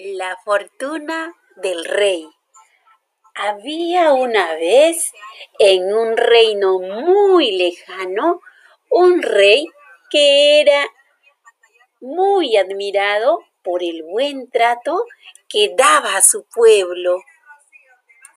La fortuna del rey. Había una vez en un reino muy lejano un rey que era muy admirado por el buen trato que daba a su pueblo.